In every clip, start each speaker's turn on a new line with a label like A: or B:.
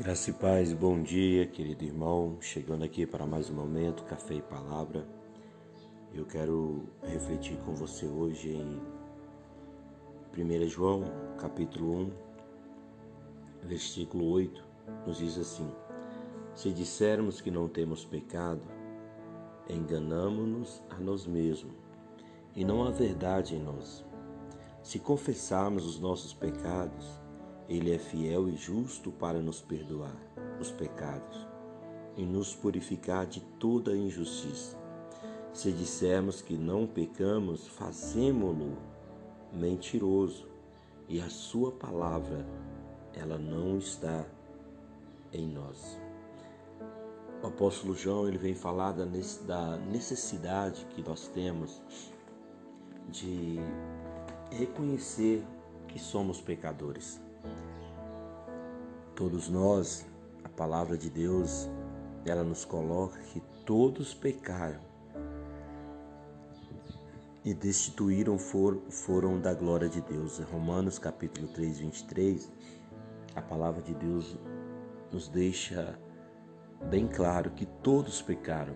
A: Graça e paz, bom dia, querido irmão. Chegando aqui para mais um momento, café e palavra. Eu quero refletir com você hoje em 1 João, capítulo 1, versículo 8, nos diz assim: Se dissermos que não temos pecado, enganamos-nos a nós mesmos, e não há verdade em nós. Se confessarmos os nossos pecados, ele é fiel e justo para nos perdoar os pecados e nos purificar de toda injustiça. Se dissermos que não pecamos, fazemo-lo mentiroso e a sua palavra ela não está em nós. O apóstolo João ele vem falar da necessidade que nós temos de reconhecer que somos pecadores. Todos nós, a palavra de Deus, ela nos coloca que todos pecaram e destituíram for, foram da glória de Deus. Romanos capítulo 3, 23, a palavra de Deus nos deixa bem claro que todos pecaram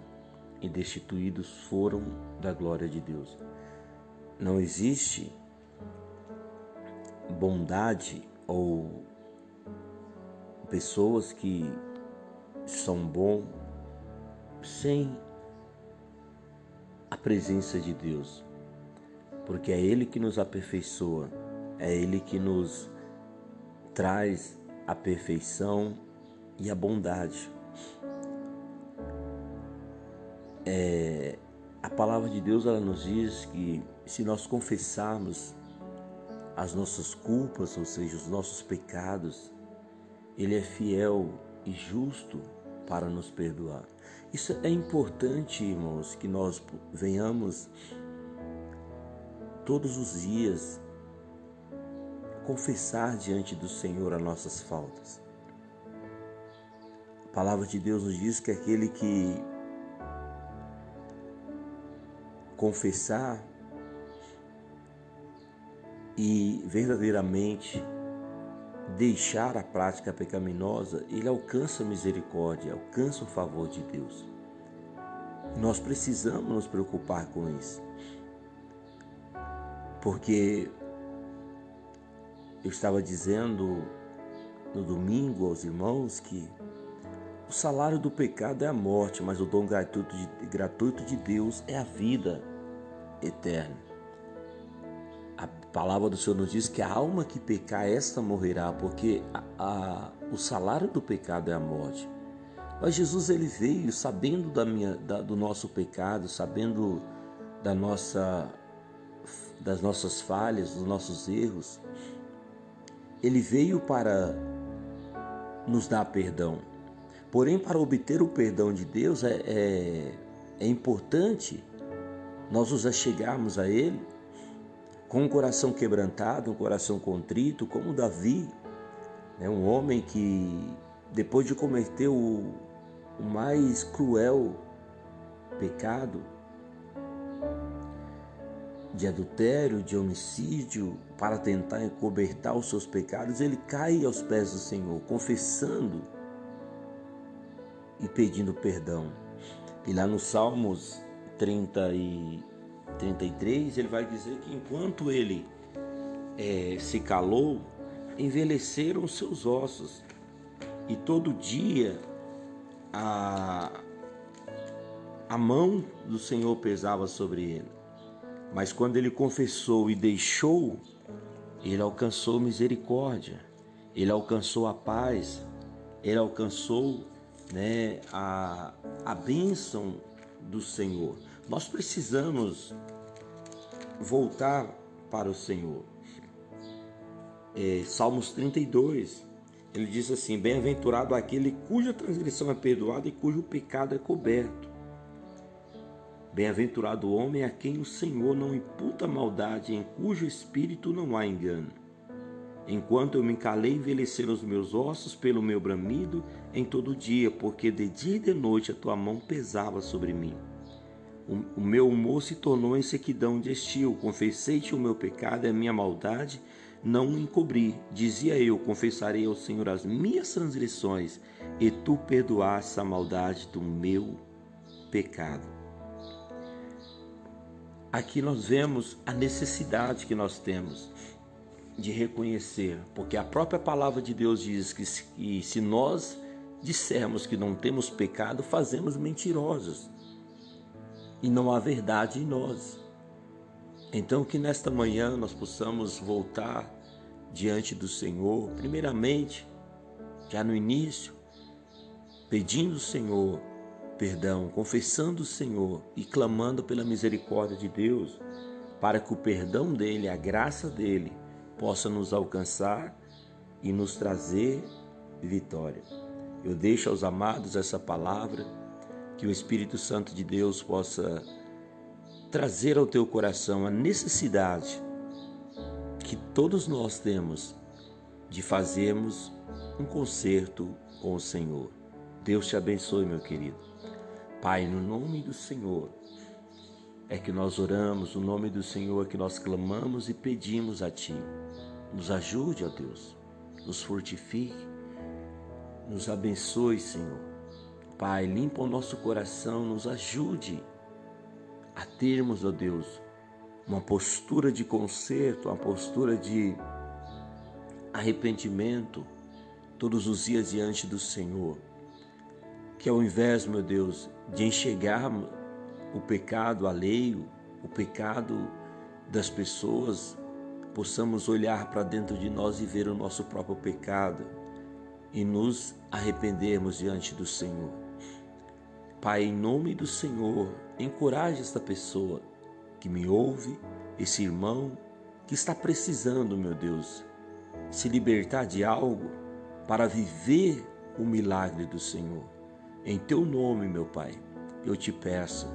A: e destituídos foram da glória de Deus. Não existe bondade ou pessoas que são bom sem a presença de Deus, porque é Ele que nos aperfeiçoa, é Ele que nos traz a perfeição e a bondade. É, a palavra de Deus ela nos diz que se nós confessarmos as nossas culpas, ou seja, os nossos pecados, ele é fiel e justo para nos perdoar. Isso é importante, irmãos, que nós venhamos todos os dias confessar diante do Senhor as nossas faltas. A palavra de Deus nos diz que aquele que confessar e verdadeiramente deixar a prática pecaminosa, ele alcança a misericórdia, alcança o favor de Deus. Nós precisamos nos preocupar com isso. Porque eu estava dizendo no domingo aos irmãos que o salário do pecado é a morte, mas o dom gratuito de, gratuito de Deus é a vida eterna. A palavra do Senhor nos diz que a alma que pecar, esta morrerá, porque a, a, o salário do pecado é a morte. Mas Jesus ele veio sabendo da minha, da, do nosso pecado, sabendo da nossa, das nossas falhas, dos nossos erros. Ele veio para nos dar perdão. Porém, para obter o perdão de Deus é, é, é importante nós nos achegarmos a Ele com um coração quebrantado, um coração contrito, como Davi, né? um homem que, depois de cometer o, o mais cruel pecado, de adultério, de homicídio, para tentar encobertar os seus pecados, ele cai aos pés do Senhor, confessando e pedindo perdão. E lá no Salmos 30 e 33, ele vai dizer que enquanto ele é, se calou, envelheceram seus ossos, e todo dia a, a mão do Senhor pesava sobre ele. Mas quando ele confessou e deixou, ele alcançou misericórdia, ele alcançou a paz, ele alcançou né, a, a bênção do Senhor. Nós precisamos voltar para o Senhor. É, Salmos 32, ele diz assim: Bem-aventurado aquele cuja transgressão é perdoada e cujo pecado é coberto. Bem-aventurado o homem a quem o Senhor não imputa maldade, em cujo espírito não há engano. Enquanto eu me calei, envelheceram os meus ossos pelo meu bramido em todo dia, porque de dia e de noite a tua mão pesava sobre mim. O, meu humor se tornou em sequidão de estio. Confessei-te o meu pecado e a minha maldade. não encobri. Dizia eu: Confessarei ao Senhor as minhas transgressões, e tu perdoaste a maldade do meu pecado. Aqui nós vemos a necessidade que nós temos de reconhecer, porque a própria palavra de Deus diz que se, que se nós dissermos que não temos pecado, fazemos mentirosos e não há verdade em nós. Então, que nesta manhã nós possamos voltar diante do Senhor, primeiramente, já no início, pedindo ao Senhor perdão, confessando o Senhor e clamando pela misericórdia de Deus, para que o perdão dele, a graça dele, possa nos alcançar e nos trazer vitória. Eu deixo aos amados essa palavra, que o Espírito Santo de Deus possa trazer ao teu coração a necessidade que todos nós temos de fazermos um concerto com o Senhor. Deus te abençoe, meu querido. Pai, no nome do Senhor, é que nós oramos, no nome do Senhor é que nós clamamos e pedimos a Ti. Nos ajude, ó Deus, nos fortifique, nos abençoe, Senhor. Pai, limpa o nosso coração, nos ajude a termos, ó Deus, uma postura de conserto, uma postura de arrependimento todos os dias diante do Senhor. Que ao invés, meu Deus, de enxergarmos o pecado alheio, o pecado das pessoas, possamos olhar para dentro de nós e ver o nosso próprio pecado e nos arrependermos diante do Senhor. Pai, em nome do Senhor, encoraje esta pessoa que me ouve, esse irmão que está precisando, meu Deus, se libertar de algo para viver o milagre do Senhor. Em teu nome, meu Pai, eu te peço,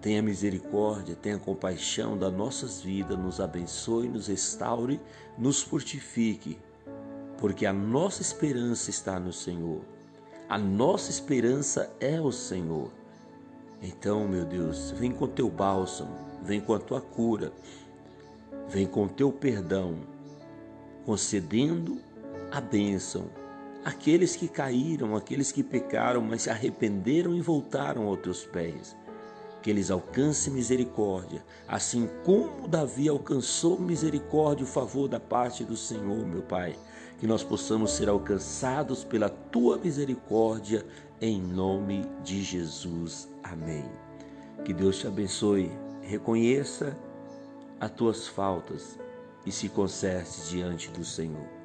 A: tenha misericórdia, tenha compaixão das nossas vidas, nos abençoe, nos restaure, nos fortifique, porque a nossa esperança está no Senhor. A nossa esperança é o Senhor. Então, meu Deus, vem com teu bálsamo, vem com a tua cura, vem com teu perdão, concedendo a bênção àqueles que caíram, aqueles que pecaram, mas se arrependeram e voltaram aos teus pés. Que eles alcancem misericórdia, assim como Davi alcançou misericórdia e o favor da parte do Senhor, meu Pai. Que nós possamos ser alcançados pela tua misericórdia, em nome de Jesus. Amém. Que Deus te abençoe. Reconheça as tuas faltas e se conserte diante do Senhor.